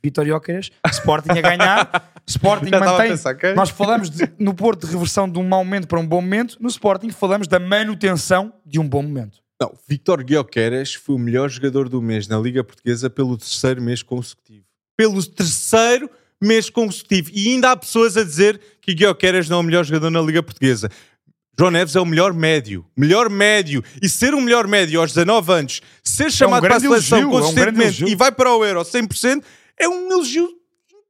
Vitória Óqueras, Sporting a ganhar, (laughs) Sporting mantém. Nós falamos de- no Porto de reversão de um mau momento para um bom momento, no Sporting falamos da manutenção de um bom momento. Não, Victor Guioqueras foi o melhor jogador do mês na Liga Portuguesa pelo terceiro mês consecutivo. Pelo terceiro mês consecutivo. E ainda há pessoas a dizer que Guioqueras não é o melhor jogador na Liga Portuguesa. João Neves é o melhor médio. Melhor médio. E ser um melhor médio aos 19 anos, ser chamado para a seleção elogio, é um consistentemente e vai para o Euro 100%, é um elogio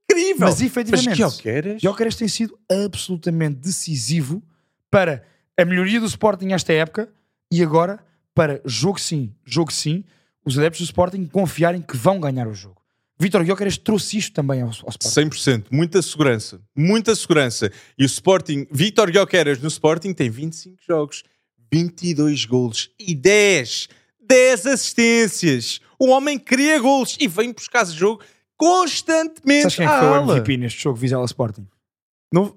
incrível. Mas efetivamente, Guioqueras... Jóqueres tem sido absolutamente decisivo para a melhoria do Sporting esta época e agora para jogo sim, jogo sim, os adeptos do Sporting confiarem que vão ganhar o jogo. Vitor Guiocares trouxe isto também ao, ao Sporting. 100%. Muita segurança. Muita segurança. E o Sporting, Vitor Guioqueras no Sporting tem 25 jogos, 22 golos e 10, 10 assistências. O homem cria golos e vem buscar esse jogo constantemente Sabes quem é que foi o. MVP neste jogo Vizela Sporting? Não,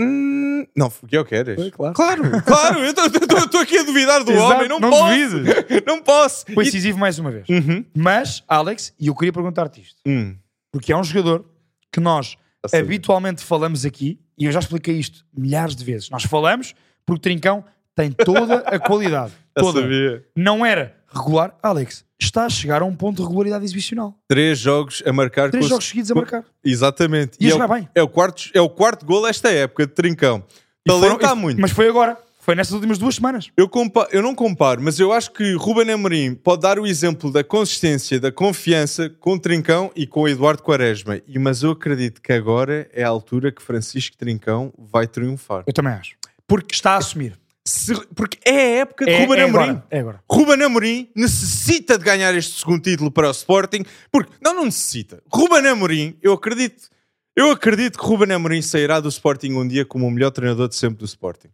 Hum, não, Guioqueras. Foi, claro. Claro, claro. Eu estou aqui a duvidar do Exato, homem. Não, não posso. duvides. (laughs) Não posso. Foi decisivo mais uma vez. Uhum. Mas, Alex, e eu queria perguntar-te isto, Hum, porque é um jogador que nós habitualmente falamos aqui, e eu já expliquei isto milhares de vezes. Nós falamos porque o Trincão tem toda a qualidade. (laughs) Toda. sabia. Não era regular. Alex, está a chegar a um ponto de regularidade exibicional. Três jogos a marcar. Três jogos seguidos a marcar. Exatamente. E a é, o, bem. é o quarto, é o quarto gol esta época de Trincão. E há muito. Mas foi agora. Foi nestas últimas duas semanas. Eu, eu não comparo, mas eu acho que Ruben Amorim pode dar o exemplo da consistência, da confiança com Trincão e com o Eduardo Quaresma. E, mas eu acredito que agora é a altura que Francisco Trincão vai triunfar. Eu também acho. Porque, Está a assumir. Se- porque é a época de É, Ruben é Amorim. agora. É agora. Ruben Amorim necessita de ganhar este segundo título para o Sporting, porque não, não necessita. Ruben Amorim, eu acredito, eu acredito que Ruben Amorim sairá do Sporting um dia como o melhor treinador de sempre do Sporting.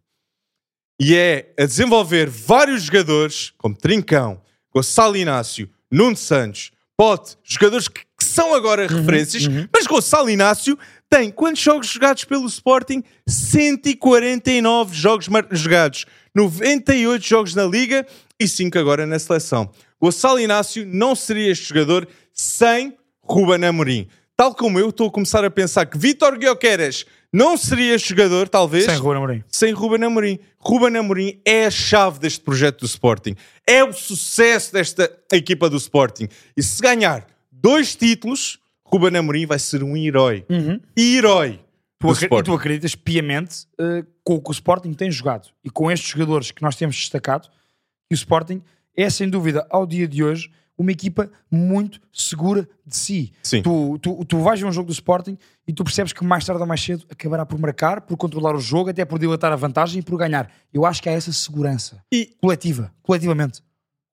E é a desenvolver vários jogadores, como Trincão, Gonçalo Inácio, Nuno Santos, Pote, jogadores que, que são agora referências, mas Gonçalo Inácio tem quantos jogos jogados pelo Sporting? 149 jogos jogados, 98 jogos na Liga e 5 agora na seleção. Gonçalo Inácio não seria este jogador sem Ruben Amorim. Tal como eu estou a começar a pensar que Vítor Guioqueras não seria este jogador, talvez, Sem Ruben Amorim. sem Ruben Amorim. Ruben Amorim é a chave deste projeto do Sporting. É o sucesso desta equipa do Sporting. E se ganhar dois títulos, Ruben Amorim vai ser um herói. Herói Tu, e tu acreditas piamente eh, com o que o Sporting tem jogado e com estes jogadores que nós temos destacado, que o Sporting é sem dúvida ao dia de hoje uma equipa muito segura de si. Sim. Tu, tu, tu vais ver um jogo do Sporting e tu percebes que mais tarde ou mais cedo acabará por marcar, por controlar o jogo, até por dilatar a vantagem e por ganhar. Eu acho que há essa segurança E coletiva, coletivamente.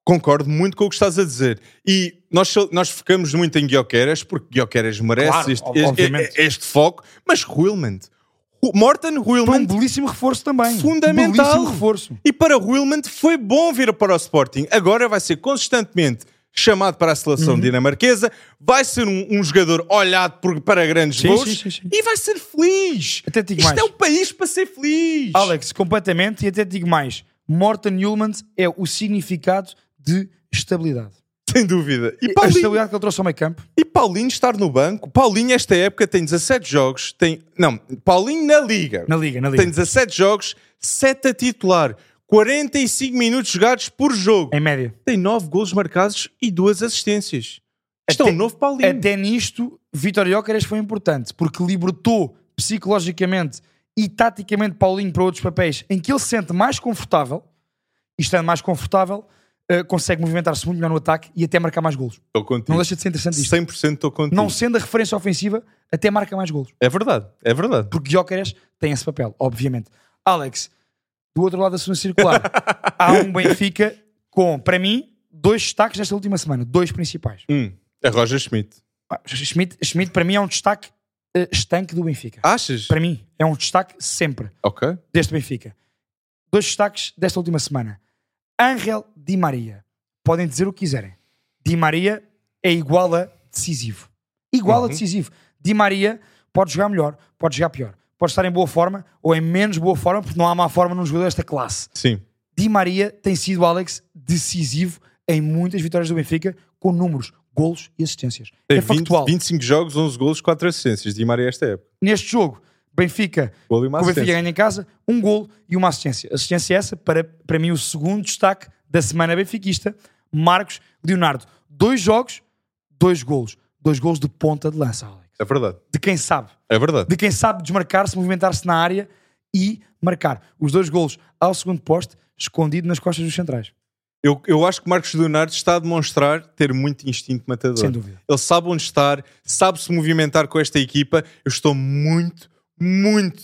Concordo muito com o que estás a dizer. E nós, nós focamos muito em Guioqueras, porque Guioqueras merece Claro, este, este- este foco, mas Ruilman, Morten Foi um belíssimo reforço também. fundamental. Belíssimo reforço. E para Wilman foi bom vir para o Sporting. Agora vai ser consistentemente chamado para a seleção Uhum. dinamarquesa, vai ser um, um jogador olhado por- para grandes Sim, voos sim, sim, sim. e vai ser feliz. Até digo Isto mais. é o país para ser feliz. Alex, completamente, e até digo mais: Morten Newland é o significado de estabilidade. Sem dúvida. E A Paulinho, estabilidade que ele trouxe ao meio campo. e Paulinho estar no banco. Paulinho, esta época, tem 17 jogos. Tem, não, Paulinho na Liga. Na Liga, na Liga. Tem 17 jogos, 7 a titular. 45 minutos jogados por jogo. Em média. Tem 9 golos marcados e 2 assistências. Isto é um novo Paulinho. Até nisto, Vitor Jóqueres foi importante, porque libertou psicologicamente e taticamente Paulinho para outros papéis em que ele se sente mais confortável, e estando mais confortável, eh, consegue movimentar-se muito melhor no ataque e até marcar mais golos. Estou contigo. Não deixa de ser interessante isto. 100% estou contigo. Não sendo a referência ofensiva, até marca mais golos. É verdade, é verdade. Porque Jóqueres tem esse papel, obviamente. Alex, do outro lado da segunda circular, (laughs) há um Benfica com, para mim, dois destaques nesta última semana. Dois principais. Hum, é Roger Schmidt. Ah, Schmidt, Schmidt, para mim, é um destaque eh, estanque do Benfica. Achas? Para mim, é um destaque sempre Ok. deste Benfica. Dois destaques desta última semana. Ángel Di Maria. Podem dizer o que quiserem. Di Maria é igual a decisivo. Igual a Uhum. decisivo. Di Maria pode jogar melhor, pode jogar pior. Pode estar em boa forma ou em menos boa forma, porque não há má forma num jogador desta classe. Sim. Di Maria tem sido, Alex, decisivo em muitas vitórias do Benfica, com números, golos e assistências. Tem é 20, factual. 25 jogos, 11 golos, 4 assistências. Di Maria esta época. Neste jogo, Benfica o Benfica ganha em casa, um gol e uma assistência. Assistência essa, para, para mim, o segundo destaque da semana benfiquista. Marcos Leonardo. Dois jogos, dois golos. Dois golos de ponta de lança, Alex. É verdade. De quem sabe. É verdade. De quem sabe desmarcar-se, movimentar-se na área e marcar. Os dois golos ao segundo poste, escondido nas costas dos centrais. Eu, eu acho que Marcos Leonardo está a demonstrar ter muito instinto matador. Sem dúvida. Ele sabe onde estar, sabe se movimentar com esta equipa. Eu estou muito, muito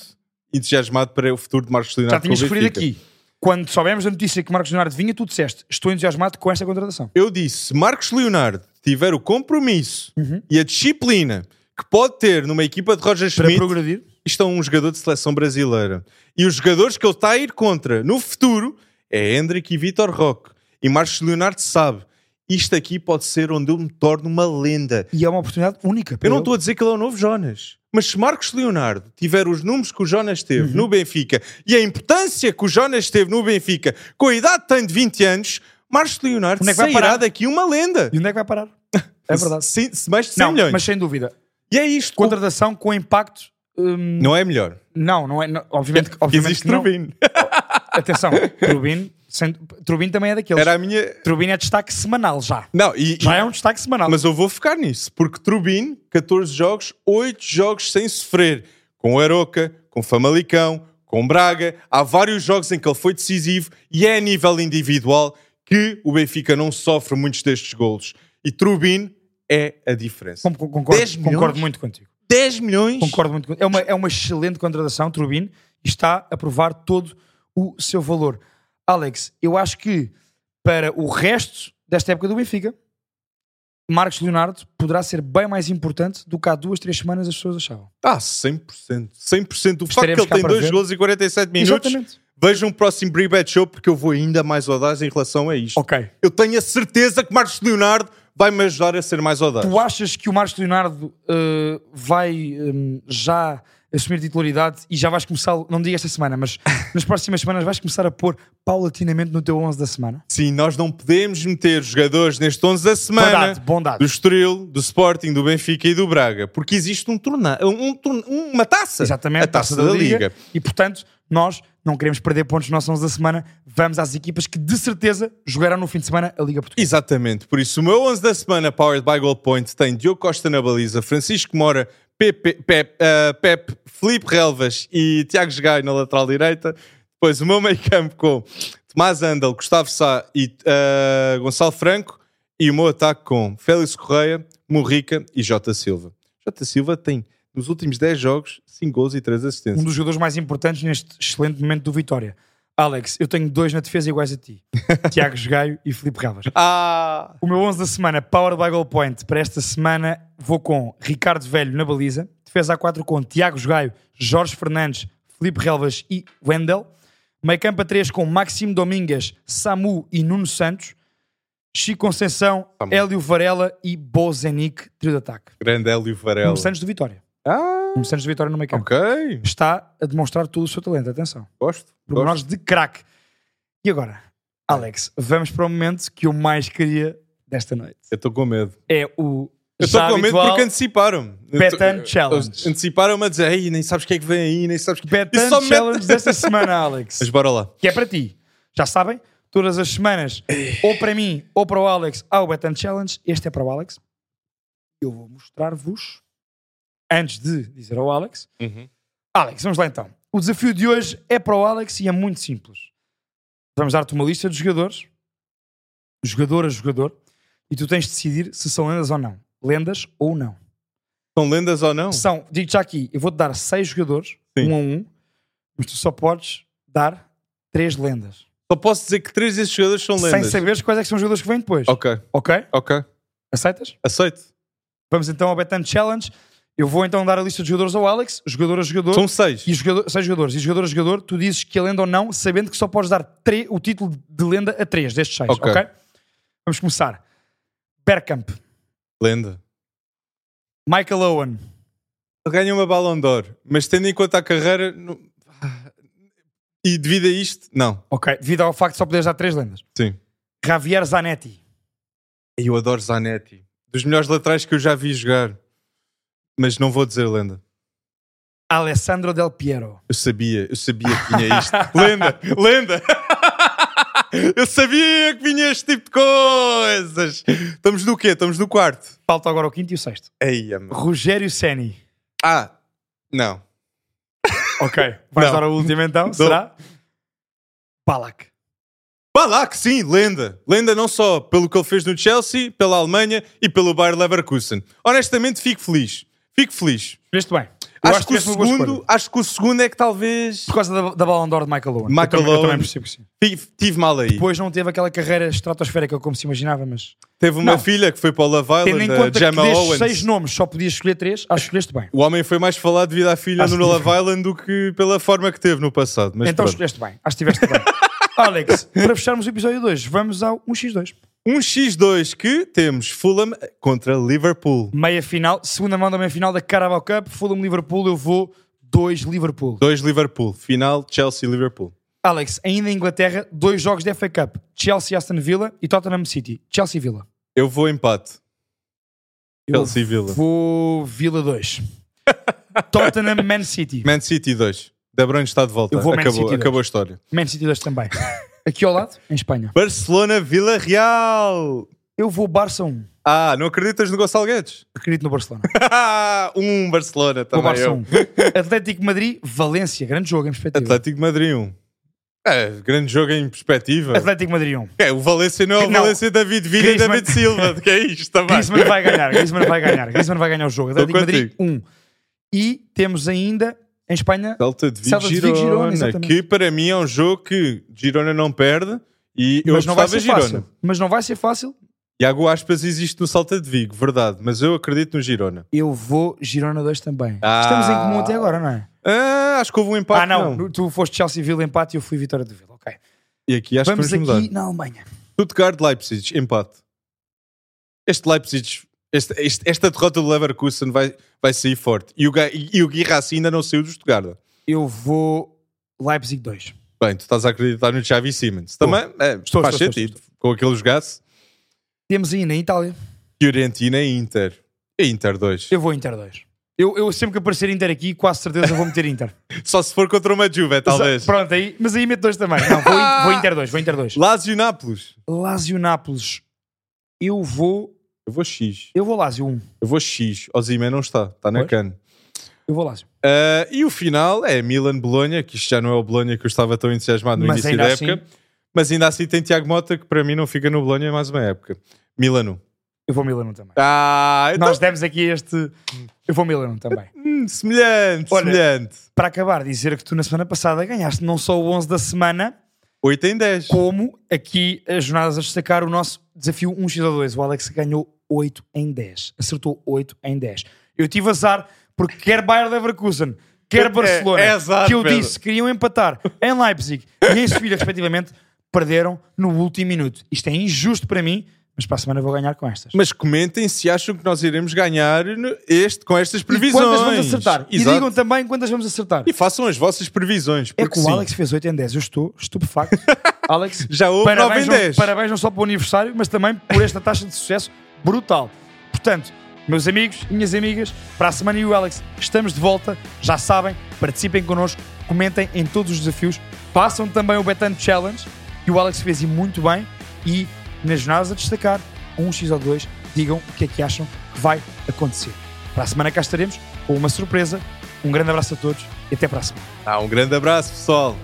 entusiasmado para o futuro de Marcos Já Leonardo. tinhas com o referido aqui. quando soubemos a notícia que Marcos Leonardo vinha, tu disseste: Estou entusiasmado com esta contratação. Eu disse, se Marcos Leonardo tiver o compromisso Uhum. e a disciplina que pode ter numa equipa de Roger Para Schmidt, progredir. isto é um jogador de seleção brasileira. E os jogadores que ele está a ir contra no futuro é Hendrick e Vitor Roque. E Marcos Leonardo sabe, isto aqui pode ser onde eu me torno uma lenda. E é uma oportunidade única. para Eu não estou a dizer que ele é o novo Jonas. Mas se Marcos Leonardo tiver os números que o Jonas teve Uhum. no Benfica e a importância que o Jonas teve no Benfica com a idade que tem de 20 anos, Marcos Leonardo Onde é que vai sairá parar? daqui uma lenda. E onde é que vai parar? É (laughs) verdade. Se, se mais de 100 Não, milhões. mas sem dúvida. E é isto. Contratação com impacto. hum, Não é melhor. não, não é. não, obviamente, (laughs) obviamente existe que não. Trubin. (laughs) Atenção, Trubin, sendo- Trubin também é daqueles. Era a minha. Trubin é destaque semanal já. Não, e, Já é um destaque semanal. Mas eu vou ficar nisso, porque Trubin, 14 jogos, 8 jogos sem sofrer. Com o Aroca, com o Famalicão, com o Braga. Há vários jogos em que ele foi decisivo e é a nível individual que o Benfica não sofre muitos destes golos. E Trubin é a diferença. Concordo, 10 milhões? concordo muito contigo. 10 milhões? Concordo muito contigo. É uma, é uma excelente contratação, Trubin, e está a provar todo o seu valor. Alex, eu acho que para o resto desta época do Benfica, Marcos Leonardo poderá ser bem mais importante do que há duas, três semanas as pessoas achavam. Ah, 100%. 100%. O facto que ele tem para 2 ver. golos e 47 minutos. Exatamente. Vejam o próximo Bribet Show porque eu vou ainda mais audaz em relação a isto. Ok. Eu tenho a certeza que Marcos Leonardo vai me ajudar a ser mais audaz. Tu achas que o Marcos Leonardo uh, vai um, já assumir titularidade e já vais começar, não digo esta semana, mas (laughs) nas próximas semanas vais começar a pôr paulatinamente no teu 11 da semana? Sim, nós não podemos meter jogadores neste 11 da semana Bondade, bondade. do Estoril, do Sporting, do Benfica e do Braga, porque existe um torna um, um uma taça. Exatamente, a taça, da, Liga. E portanto, nós não queremos perder pontos no nosso 11 da semana. Vamos às equipas que de certeza jogarão no fim de semana a Liga Portuguesa. Exatamente, por isso o meu 11 da semana, powered by Goal Point, tem Diogo Costa na baliza, Francisco Mora, Pepe, Pep, ah, Pep, Felipe Relvas e Tiago Gai na lateral direita. Depois o meu meio campo com Tomás Andal, Gustavo Sá e ah, Gonçalo Franco. E o meu ataque com Félix Correia, Murrica e Jota Silva. Jota Silva tem, nos últimos 10 jogos, 5 gols e 3 assistências. Um dos jogadores mais importantes neste excelente momento do Vitória. Alex, eu tenho dois na defesa iguais a ti: (laughs) Tiago Gaio e Filipe Relvas. Ah! O meu 11 da semana, Power by Goal Point, para esta semana vou com Ricardo Velho na baliza, defesa A4 com Tiago Gaio, Jorge Fernandes, Felipe Relvas e Wendel, meio campo a 3 com Maximo Domingues, Samu e Nuno Santos, Chico Conceição, Samu. Hélio Varela e Bozenic, trio de ataque. Grande Hélio Varela. Nuno Santos do Vitória. Ah! Nuno Santos do Vitória no meio campo. Ok, Está a demonstrar todo o seu talento, atenção. gosto. Pormenores de craque. E agora, Alex, vamos para o momento que eu mais queria desta noite. Eu estou com medo. É o Eu estou com medo porque anteciparam-me. Betan Challenge. Anteciparam-me a dizer, Ei, nem sabes o que é que vem aí, nem sabes o que Betan Challenge desta semana, Alex. (laughs) Mas bora lá. Que é para ti. Já sabem, todas as semanas, ou para mim ou para o Alex, há o Betan Challenge. Este é para o Alex. Eu vou mostrar-vos, antes de dizer ao Alex. Alex, vamos lá então. O desafio de hoje é para o Alex e é muito simples. Vamos dar-te uma lista de jogadores, jogador a jogador, e tu tens de decidir se são lendas ou não. Lendas ou não. São lendas ou não? São, digo já aqui, eu vou-te dar seis jogadores, Sim. um a um, mas tu só podes dar três lendas. Só posso dizer que três desses jogadores são Sem lendas. saberes quais é que são os jogadores que vêm depois. Ok, Ok? ok. Aceitas? Aceito. Vamos então ao Betan Challenge. Eu vou então dar a lista de jogadores ao Alex, jogador a jogador. São seis. E jogador, seis jogadores. E jogador a jogador, tu dizes que é lenda ou não, sabendo que só podes dar tre- o título de lenda a três destes seis. Ok. ok? Vamos começar. Bergkamp, Lenda. Michael Owen, Ele ganha uma Ballon d'Or, mas tendo em conta a carreira... não- E devido a isto, não. ok, devido ao facto de só poderes dar três lendas. Sim. Javier Zanetti, Eu adoro Zanetti. Dos melhores laterais que eu já vi jogar. Mas não vou dizer lenda. Alessandro Del Piero, Eu sabia, eu sabia que vinha isto. (laughs) lenda, lenda. (laughs) Eu sabia que vinha este tipo de coisas. Estamos no quê? Estamos no quarto. falta agora o quinto e o sexto. Eia, mano. Rogério Ceni. Ah, não. Ok, vais dar a última então, será? Balak. Balak, sim, lenda. Lenda não só pelo que ele fez no Chelsea, pela Alemanha e pelo Bayer Leverkusen. Honestamente, fico feliz. Fico feliz. Veste bem. Eu Acho acho que, que o segundo, acho que o segundo é que talvez Por causa da, da Ballon d'Or de Michael Owen. Michael eu também, eu também Owen. percebo que sim. tive, tive mal aí. Depois não teve aquela carreira estratosférica como se imaginava, mas Teve uma Não. filha que foi para o Love tendo em Island, conta Gemma que Owens. seis nomes só podias escolher três, acho que escolheste bem. O homem foi mais falado devido à filha Acho no Love Island do que pela forma que teve no passado. Então pronto. escolheste bem, acho que estiveste bem. (laughs) Alex, para fecharmos o episódio 2, vamos ao 1x2. Um X2 que temos Fulham contra Liverpool. Meia final, segunda mão da meia final da Carabao Cup, Fulham-Liverpool, eu vou 2 Liverpool. Dois Liverpool. Final Chelsea-Liverpool. Alex, ainda em Inglaterra, dois jogos da FA Cup, Chelsea-Aston Villa e Tottenham City. Chelsea-Villa. Eu vou empate. Chelsea-Villa. Vou Villa 2. (laughs) Tottenham Man City. Man City 2. De Bruyne está de volta. Eu vou Man acabou, City acabou a história. Man City 2 também. (laughs) Aqui ao lado, em Espanha. Barcelona-Vila Real. Eu vou Barça 1. Ah, não acreditas no Gonçalo Guedes? (laughs) Acredito no Barcelona. (laughs) um Barcelona Vou também. Barça eu. 1. (laughs) Atlético Madrid, Valência. Grande jogo em perspectiva. Atlético de Madrid 1. É, grande jogo em perspectiva. Atlético Madrid 1. É, o Valência não é o Não. Valência David Villa e David Silva. Que é isto também? Griezmann vai ganhar. Griezmann vai ganhar. Griezmann vai ganhar o jogo. Atlético Madrid 1. E temos ainda, em Espanha, Celta de Vigo, Celta de Girona, Vigo, Girona, exatamente. que para mim é um jogo que Girona não perde e eu mas não vai ser Girona. fácil. Mas não vai ser fácil. Iago Aspas existe no Salta de Vigo, verdade, mas eu acredito no Girona. Eu vou Girona 2 também. Ah. Estamos em comum até agora, não é? Ah, acho que houve um empate. ah, não. Tu foste Chelsea-Villa empate e eu fui Vitória de Vila. Ok. E aqui acho Vamos que vamos mudar. aqui na Alemanha. Stuttgart-Leipzig, empate. Este Leipzig, este- esta derrota do Leverkusen vai, vai sair forte. E o, e o Guirassi ainda não saiu do Stuttgart. Eu vou Leipzig 2. Bem, tu estás a acreditar no Xavi Simmons. Também é, Estou, faz estou, estou, sentido. Com aquele jogaço. Temos aí na Itália. Fiorentina e Inter. E Inter 2. Eu vou Inter 2. Eu, eu sempre que aparecer Inter aqui, quase certeza vou meter Inter. (laughs) Só se for contra uma Juve, talvez. Pronto, aí, mas aí meto 2 também. Não, vou, vou Inter 2. Vou Inter 2. (laughs) Lazio Nápoles. Lazio Nápoles. Eu vou. Eu vou X. Eu vou Lazio 1. Eu vou X. Ozimé não está. Está na cana. Eu vou Lazio. Ah, e o final é Milan-Bolonha, que isto já não é o Bolonha que eu estava tão entusiasmado no Mas início da assim- época. Mas ainda assim tem Tiago Mota, que para mim não fica no Bolonha mais uma época. Milano. Eu vou Milano também. Ah, então, Nós demos aqui este. Eu vou Milano também. hum, semelhante, Olha, semelhante. Para acabar, dizer que tu na semana passada ganhaste não só o 11 da semana, 8 em 10. como aqui as jornadas a destacar o nosso desafio 1x2. O Alex ganhou 8 em 10. Acertou 8 em 10. Eu tive azar porque quer Bayern Leverkusen, quer É- Barcelona, é azar, que eu Pedro. disse que queriam empatar em Leipzig e em Sevilha, respectivamente, perderam no último minuto. Isto é injusto para mim, mas para a semana vou ganhar com estas. Mas comentem se acham que nós iremos ganhar este, com estas previsões. E quantas vamos acertar? E Exato. digam também quantas vamos acertar. E façam as vossas previsões. É Porque que o sim, Alex fez 8 em 10. Eu estou estupefacto. (laughs) Alex, Já houve 9 parabéns, em não, 10. parabéns não só pelo aniversário, mas também por esta taxa de sucesso brutal. Portanto, meus amigos, minhas amigas, para a semana e o Alex estamos de volta. Já sabem, participem connosco, comentem em todos os desafios, façam também o Betan Challenge, que o Alex fez e muito bem. E nas jornadas a destacar, um X ou dois, digam o que é que acham que vai acontecer. Para a semana cá estaremos com uma surpresa. Um grande abraço a todos e até para a semana. Ah, um grande abraço, pessoal.